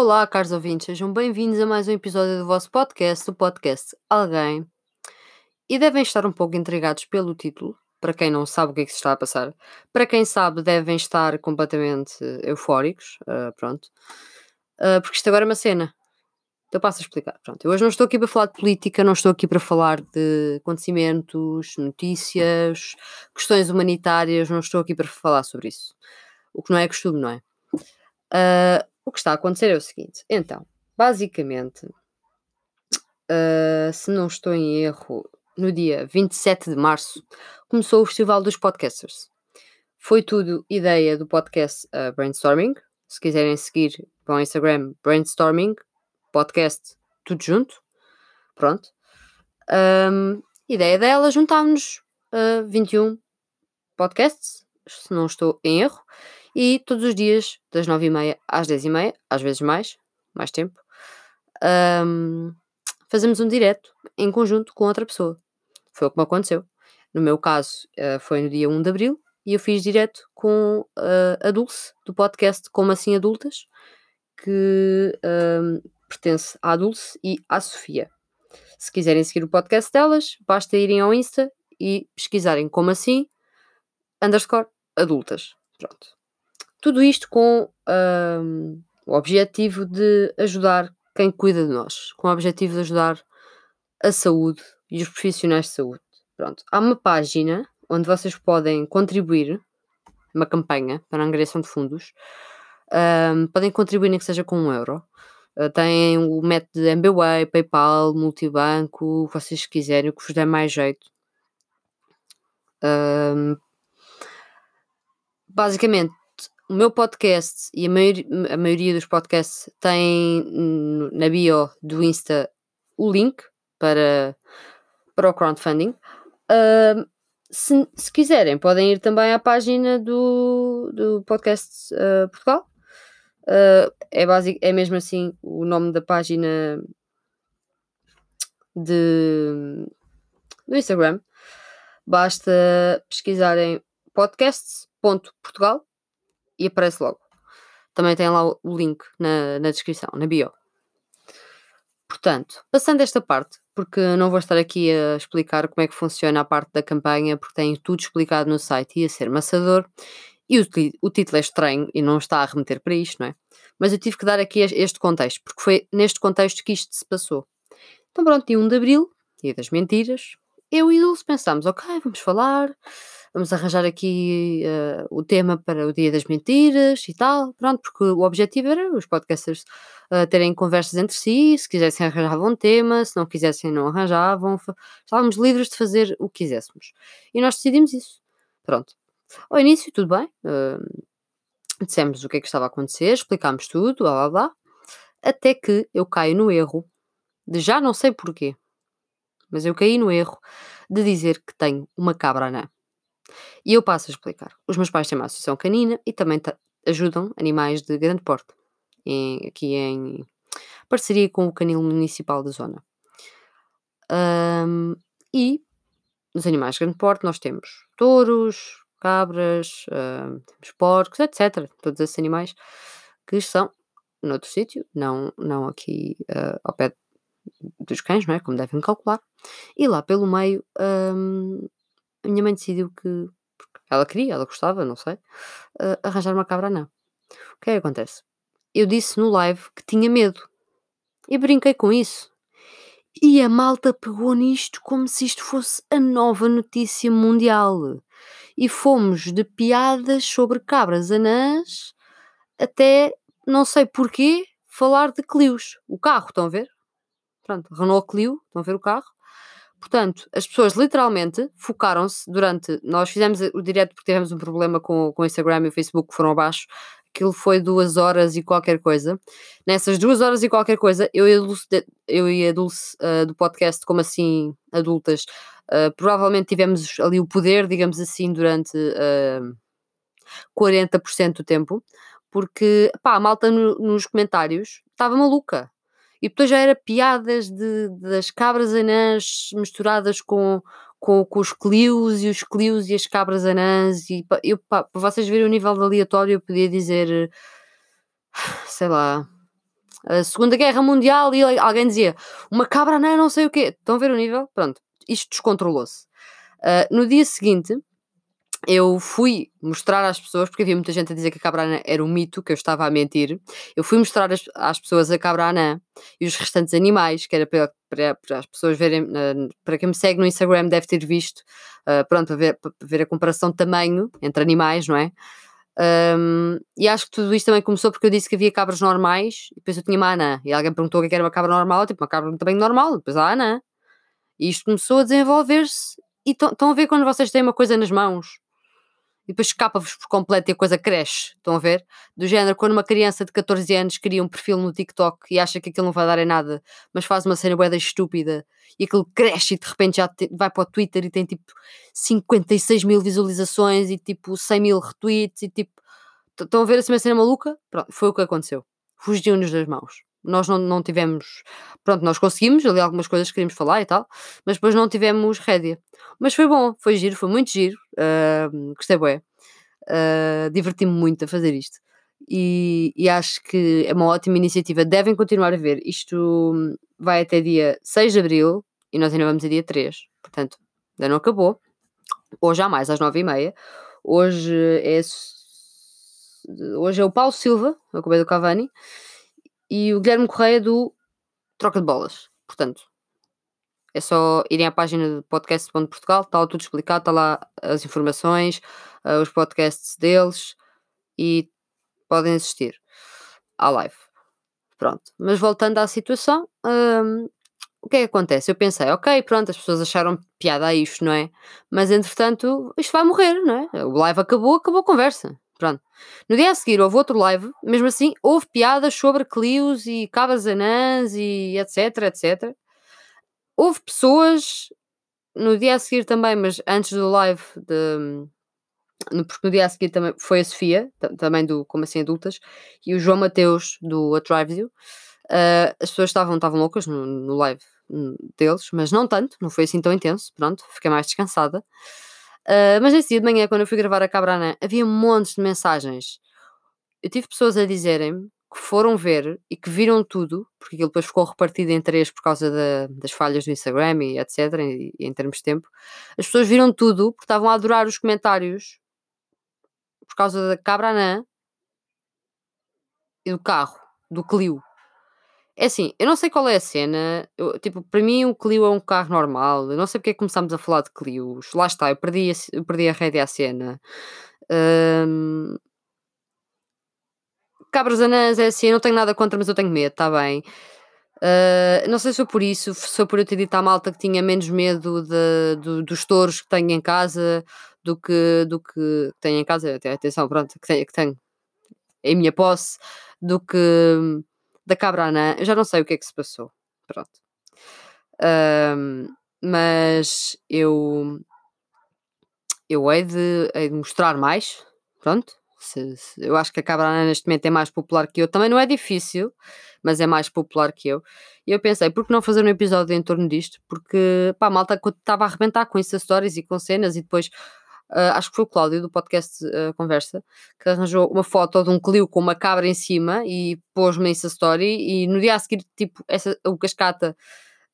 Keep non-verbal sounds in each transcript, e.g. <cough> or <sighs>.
Olá, caros ouvintes, sejam bem-vindos a mais um episódio do vosso podcast, o podcast Alguém. E devem estar um pouco intrigados pelo título, para quem não sabe o que é que se está a passar. Para quem sabe, devem estar completamente eufóricos, uh, pronto. Uh, porque isto agora é uma cena. Então passo a explicar. Pronto, eu hoje não estou aqui para falar de política, não estou aqui para falar de acontecimentos, notícias, questões humanitárias, não estou aqui para falar sobre isso. O que não é costume, não é? Uh, o que está a acontecer é o seguinte: então, basicamente, uh, se não estou em erro, no dia 27 de março começou o Festival dos Podcasters. Foi tudo ideia do podcast uh, Brainstorming. Se quiserem seguir, vão ao Instagram Brainstorming, podcast, tudo junto. Pronto. Um, ideia dela, juntámos uh, 21 podcasts, se não estou em erro, e todos os dias, das 9h30 às 10h30, às vezes mais, mais tempo, um, fazemos um direto em conjunto com outra pessoa. Foi o que me aconteceu. No meu caso, uh, foi no dia 1 de Abril e eu fiz direto com uh, a Dulce, do podcast Como Assim Adultas, que um, pertence à Dulce e à Sofia. Se quiserem seguir o podcast delas, basta irem ao Insta e pesquisarem como assim, underscore adultas. Pronto. Tudo isto com o objetivo de ajudar quem cuida de nós, com o objetivo de ajudar a saúde e os profissionais de saúde. Pronto. Há uma página onde vocês podem contribuir, uma campanha para a angariação de fundos. Podem contribuir nem que seja com um euro. Uh, têm o método de MBWay, PayPal, Multibanco, o que vocês quiserem, o que vos der mais jeito. Basicamente, o meu podcast e a, maioria, a maioria dos podcasts têm na bio do Insta o link para, para o crowdfunding. Uh, se, se, quiserem, podem ir também à página do, do podcast uh, Portugal. Uh, é, basic, é mesmo assim o nome da página de, do Instagram. Basta pesquisarem podcasts.portugal e aparece logo. Também tem lá o link na, na descrição, na bio. Portanto, passando esta parte, porque não vou estar aqui a explicar como é que funciona a parte da campanha, porque tem tudo explicado no site e a ser maçador, e o, o título é estranho e não está a remeter para isto, não é? Mas eu tive que dar aqui este contexto, porque foi neste contexto que isto se passou. Então pronto, dia 1 de Abril, dia das mentiras, eu e Dulce pensámos, ok, vamos falar, vamos arranjar aqui uh, o tema para o Dia das Mentiras e tal, pronto, porque o objetivo era os podcasters uh, terem conversas entre si, se quisessem arranjavam um tema, se não quisessem não arranjavam, estávamos livres de fazer o que quiséssemos. E nós decidimos isso, pronto. Ao início, tudo bem, uh, dissemos o que é que estava a acontecer, explicámos tudo, blá blá blá, até que eu caio no erro de já não sei porquê, mas eu caí no erro de dizer que tenho uma cabra anã. E eu passo a explicar. Os meus pais têm uma associação canina e também ajudam animais de grande porte, em, aqui em parceria com o canil municipal da zona. Um, e nos animais de grande porte nós temos touros, cabras, temos porcos, etc. Todos esses animais que estão noutro sítio, não, não aqui uh, ao pé dos cães, não é? Como devem calcular. E lá pelo meio, um, a minha mãe decidiu que ela queria, ela gostava, não sei, uh, arranjar uma cabra não. O que é que acontece? Eu disse no live que tinha medo e brinquei com isso. E a malta pegou nisto como se isto fosse a nova notícia mundial. E fomos de piadas sobre cabras anãs até, não sei porquê, falar de Clios. O carro, estão a ver? Pronto, Renault Clio, estão a ver o carro? Portanto, as pessoas literalmente focaram-se durante. Nós fizemos o direto porque tivemos um problema com, com o Instagram e o Facebook que foram abaixo. Aquilo foi duas horas e qualquer coisa. Nessas duas horas e qualquer coisa, eu e a Dulce, eu e a Dulce uh, do podcast, como assim, adultas, uh, provavelmente tivemos ali o poder, digamos assim, durante uh, eh, 40% do tempo, porque pá, a malta no, nos comentários estava maluca e depois já era piadas de, das cabras anãs misturadas com, com, com os Clios e os Clios e as cabras anãs. E eu, para vocês verem o nível de aleatório, eu podia dizer, <sighs> sei lá, a Segunda Guerra Mundial e alguém dizia uma cabra anã, não sei o quê. Estão a ver o nível? Pronto, isto descontrolou-se. Uh, no dia seguinte, eu fui mostrar às pessoas, porque havia muita gente a dizer que a cabra anã era um mito, que eu estava a mentir. Eu fui mostrar às, pessoas a cabra anã e os restantes animais, que era para, para, para as pessoas verem, para quem me segue no Instagram deve ter visto, uh, pronto, para ver, para ver a comparação de tamanho entre animais, não é? Um, e acho que tudo isto também começou porque eu disse que havia cabras normais e depois eu tinha uma anã. E alguém perguntou o que era uma cabra normal, tipo uma cabra também normal, depois a anã. E isto começou a desenvolver-se. E estão a ver quando vocês têm uma coisa nas mãos e depois escapa-vos por completo e a coisa cresce. Estão a ver? Do género, quando uma criança de 14 anos cria um perfil no TikTok e acha que aquilo não vai dar em nada, mas faz uma cena boeda estúpida e aquilo cresce e de repente já te, vai para o Twitter e tem tipo 56 mil visualizações e tipo 100 mil retweets e tipo. Estão a ver assim uma cena maluca? Pronto, foi o que aconteceu. Fugiu-nos das mãos. Nós não, não tivemos. Pronto, nós conseguimos ali algumas coisas que queríamos falar e tal, mas depois não tivemos rédea. Mas foi bom, foi giro, foi muito giro. Uh, gostei bem. Uh, Diverti-me muito a fazer isto. E, e, acho que é uma ótima iniciativa. Devem continuar a ver. Isto vai até dia 6 de Abril e nós ainda vamos a dia 3. Portanto, ainda não acabou. Hoje há mais, às 9h30. Hoje é, hoje é o Paulo Silva, o Cobé do Cavani, e o Guilherme Correia do Troca de Bolas. Portanto, é só irem à página do podcast.portugal, está lá tudo explicado, está lá as informações, uh, os podcasts deles e podem assistir à live. Pronto, mas voltando à situação, um, o que é que acontece? Eu pensei, ok, pronto, as pessoas acharam piada a isto, não é? Mas entretanto, isto vai morrer, não é? O live acabou, acabou a conversa. Pronto. No dia a seguir houve outro live, mesmo assim, houve piadas sobre Clios e cabas anãs e etc, etc. Houve pessoas no dia a seguir também, mas antes do live de. Porque no dia a seguir também foi a Sofia, também do Como Assim Adultas, e o João Mateus do A Drive You. Uh, as pessoas estavam, estavam loucas no, no live deles, mas não tanto, não foi assim tão intenso. Pronto, fiquei mais descansada. Uh, mas nesse dia de manhã, quando eu fui gravar a Cabrana, havia montes de mensagens. Eu tive pessoas a dizerem que foram ver e que viram tudo, porque aquilo depois ficou repartido em três por causa da, das falhas do Instagram e etc, e, e em termos de tempo, as pessoas viram tudo porque estavam a adorar os comentários por causa da cabra anã e do carro, do Clio. É assim, eu não sei qual é a cena. Eu, tipo, para mim o Clio é um carro normal. Eu não sei porque é que começámos a falar de Clios. Lá está, eu perdi a, eu perdi a rédea à cena. Um, cabras anãs é assim, eu não tenho nada contra, mas eu tenho medo, está bem. Uh, não sei se foi por isso, se foi por eu ter dito à malta que tinha menos medo de, de, dos touros que tenho em casa do que, do que tenho em casa, atenção, pronto, que tenho, que tenho em minha posse, do que da cabra anã. Eu já não sei o que é que se passou, pronto. Uh, mas eu eu hei de, hei de mostrar mais, pronto, se, se, eu acho que a Cabra neste momento é mais popular que eu. Também não é difícil, mas é mais popular que eu. E eu pensei, por que não fazer um episódio em torno disto? Porque, pá, a malta estava a arrebentar com Insta Stories e com cenas e depois. Uh, acho que foi o Cláudio do podcast uh, Conversa que arranjou uma foto de um Clio com uma cabra em cima e pôs-me Insta Story. E no dia a seguir, tipo, essa, o Cascata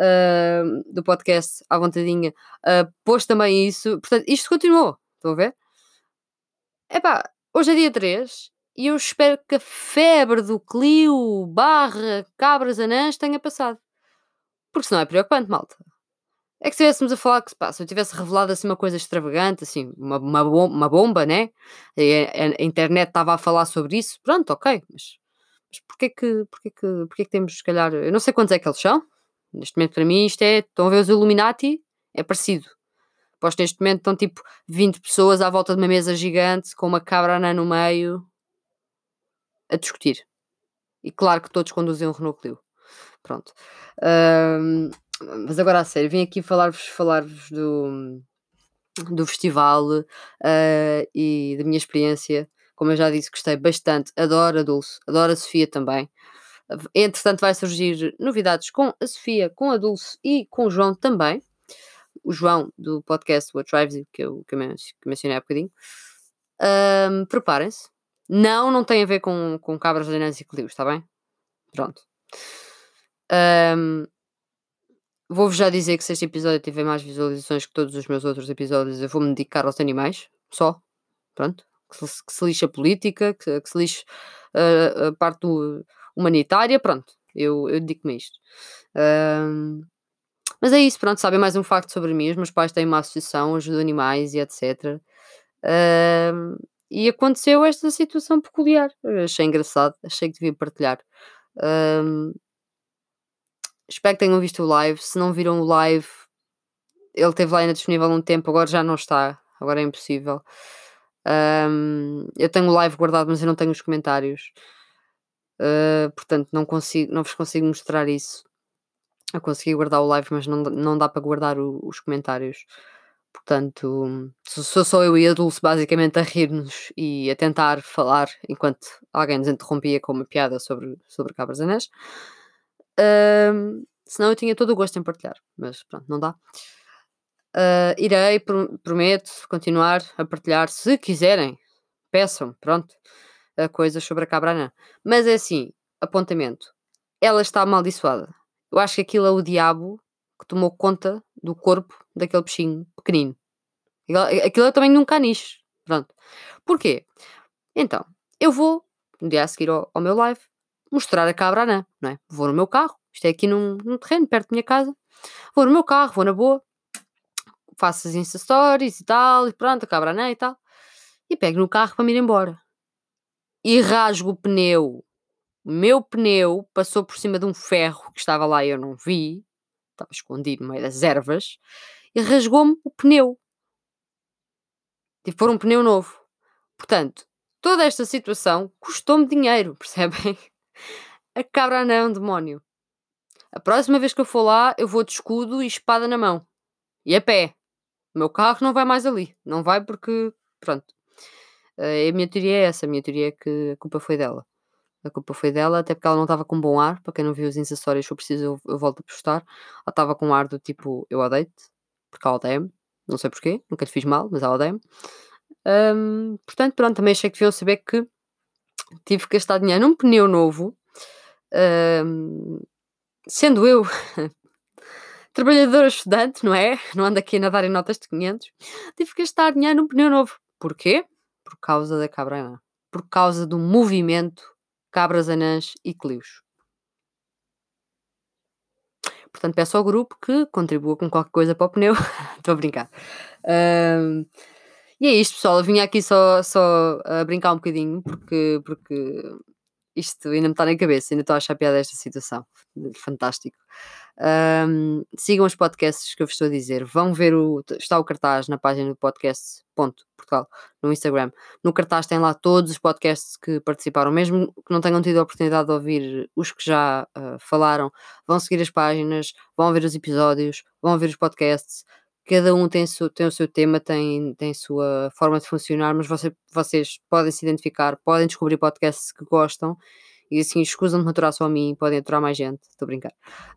uh, do podcast à vontadinha pôs também isso. Portanto, isto continuou. Estão a ver? Epá, Hoje é dia 3 e eu espero que a febre do Clio barra cabras anãs tenha passado. Porque senão é preocupante, malta. É que se estivéssemos a falar que pá, se eu tivesse revelado assim uma coisa extravagante, assim, uma, uma, bomba, uma bomba né? E a, a, internet estava a falar sobre isso, pronto, ok, mas, mas porquê que, porquê que, porquê que temos, se calhar, eu não sei quantos é que eles são, neste momento para mim isto é, estão a ver os Illuminati, é parecido. Pois neste momento estão tipo 20 pessoas à volta de uma mesa gigante com uma cabra anã no meio a discutir. E claro que todos conduzem um Renault Clio. Pronto. Um, mas agora a sério, vim aqui falar-vos falar do, do festival uh, e da minha experiência. Como eu já disse, gostei bastante. Adoro a Dulce, adoro a Sofia também. Entretanto, vai surgir novidades com a Sofia, com a Dulce e com o João também o João do podcast What Drives You, que eu, que eu mencionei há bocadinho. Um, Preparem-se. Não, não tem a ver com, com cabras, anãs e clios, está bem? Pronto. Um, Vou-vos já dizer que se este episódio tiver mais visualizações que todos os meus outros episódios, eu vou-me dedicar aos animais, só. Pronto. Que se, que se lixe a política, que, que se lixe uh, a parte humanitária, pronto. Eu, eu dedico-me a isto. Um, mas é isso, pronto, sabem mais um facto sobre mim. Os meus pais têm uma associação, ajudam animais e etc. Um, e aconteceu esta situação peculiar. Achei engraçado, achei que devia partilhar. Um, Espero que tenham visto o live. Se não viram o live, ele teve lá ainda disponível um tempo, agora já não está. Agora é impossível. Eu tenho o live guardado, mas eu não tenho os comentários. Uh, portanto, não, consigo, não vos consigo mostrar isso. Eu consegui guardar o live, mas não, não dá para guardar o, os comentários. Portanto, sou só eu e a Dulce basicamente a rir-nos e a tentar falar enquanto alguém nos interrompia com uma piada sobre, sobre cabras anés. Um, senão eu tinha todo o gosto em partilhar, mas pronto, não dá. Uh, irei, prometo, continuar a partilhar se quiserem. Peçam, pronto, uh, coisas sobre a cabra anã. Mas é assim, apontamento. Ela está amaldiçoada. Eu acho que aquilo é o diabo que tomou conta do corpo daquele bichinho pequenino. Aquilo é também um caniche. Pronto. Porquê? Então, eu vou, no dia a seguir ao, ao meu live, mostrar a cabra anã, não é? Vou no meu carro, isto é aqui num, num terreno perto da minha casa, vou no meu carro, vou na boa, faço as Insta Stories e tal, e pronto, a cabra anã e tal, e pego no carro para me ir embora. E rasgo o pneu. O meu pneu passou por cima de um ferro que estava lá e eu não vi, estava escondido no meio das ervas, e rasgou-me o pneu. Tive que pôr um pneu novo. Portanto, toda esta situação custou-me dinheiro, <laughs> percebem? A cabra não é um demónio. A próxima vez que eu for lá, eu vou de escudo e espada na mão. E a pé. O meu carro não vai mais ali. Não vai porque. Pronto. Uh, a minha teoria é essa. A minha teoria é que a culpa foi dela. A culpa foi dela, até porque ela não estava com bom ar. Para quem não viu os acessórios, se eu preciso, eu, eu volto a postar. Ela estava com um ar do tipo: Eu odeio-te. Porque ela odeia-me. Não sei porquê. Nunca lhe fiz mal, mas ela odeia-me. Um, portanto, pronto. Também achei que deviam saber que tive que gastar dinheiro num pneu novo sendo eu <laughs> trabalhadora estudante, não é? Não ando aqui a nadar em notas de 500, tive que gastar dinheiro num pneu novo. Porquê? Por causa da cabra anã. Por causa do movimento cabras anãs e clios. Portanto, peço ao grupo que contribua com qualquer coisa para o pneu. <laughs> Estou a brincar. Um, e é isto, pessoal. Eu vinha aqui só, só a brincar um bocadinho, porque, porque isto ainda me está na cabeça, ainda estou a achar piada esta situação. Fantástico. Um, sigam os podcasts que eu vos estou a dizer. Vão ver o. Está o cartaz na página do podcast. Ponto, Portugal, no Instagram. No cartaz tem lá todos os podcasts que participaram, mesmo que não tenham tido a oportunidade de ouvir os que já uh, falaram. Vão seguir as páginas, vão ver os episódios, vão ver os podcasts cada um tem, su, tem o seu tema, tem, tem sua forma de funcionar, mas você, vocês podem se identificar, podem descobrir podcasts que gostam e assim escusam de me aturar só a mim, podem aturar mais gente, estou a brincar.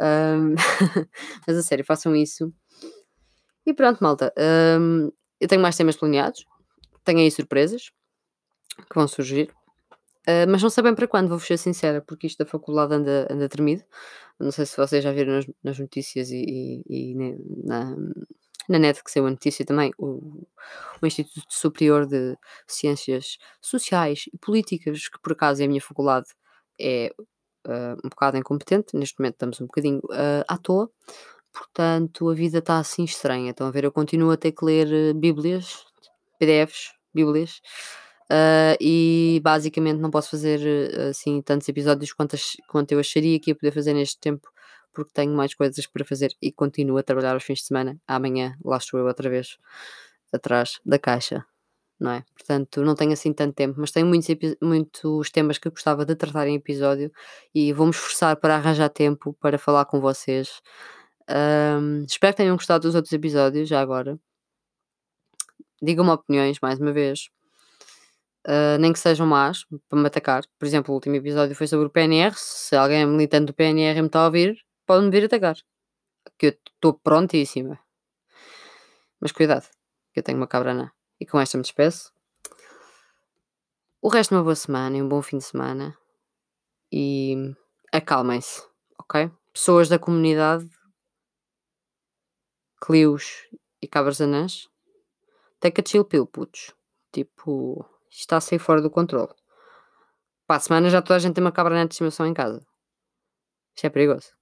Um, <laughs> mas a sério, façam isso. E pronto, malta. Um, eu tenho mais temas planeados, tenho aí surpresas que vão surgir. Uh, mas não sei bem para quando, vou-vos ser sincera, porque isto da faculdade anda, anda tremido. Não sei se vocês já viram nas, nas notícias e, e, e na, na net que saiu a notícia também, o, o Instituto Superior de Ciências Sociais e Políticas, que por acaso é a minha faculdade, é uh, um bocado incompetente, neste momento estamos um bocadinho uh, à toa, portanto a vida está assim estranha. Estão a ver, eu continuo a ter que ler uh, bíblias, PDFs, bíblias, uh, e basicamente não posso fazer assim tantos episódios quanto, quanto eu acharia que ia poder fazer neste tempo porque tenho mais coisas para fazer e continuo a trabalhar aos fins de semana. Amanhã lá estou eu outra vez atrás da caixa, não é? Portanto, não tenho assim tanto tempo, mas tenho muitos, muitos temas que gostava de tratar em episódio e vou-me esforçar para arranjar tempo para falar com vocês. Um, espero que tenham gostado dos outros episódios, já agora. Digam-me opiniões, mais uma vez. Uh, nem que sejam más, para me atacar. Por exemplo, o último episódio foi sobre o PNR. Se alguém é militante do PNR e me está a ouvir, pode-me vir atacar. Que eu estou prontíssima. Mas cuidado, que eu tenho uma cabrana. E com esta me despeço. O resto de uma boa semana e um bom fim de semana. E acalmem-se, ok? Pessoas da comunidade, Clios e cabras anãs, take a chill pill, putos. Tipo, está a sair fora do controle. Para a semana já toda a gente tem uma cabra de estimação em casa. Isto é perigoso.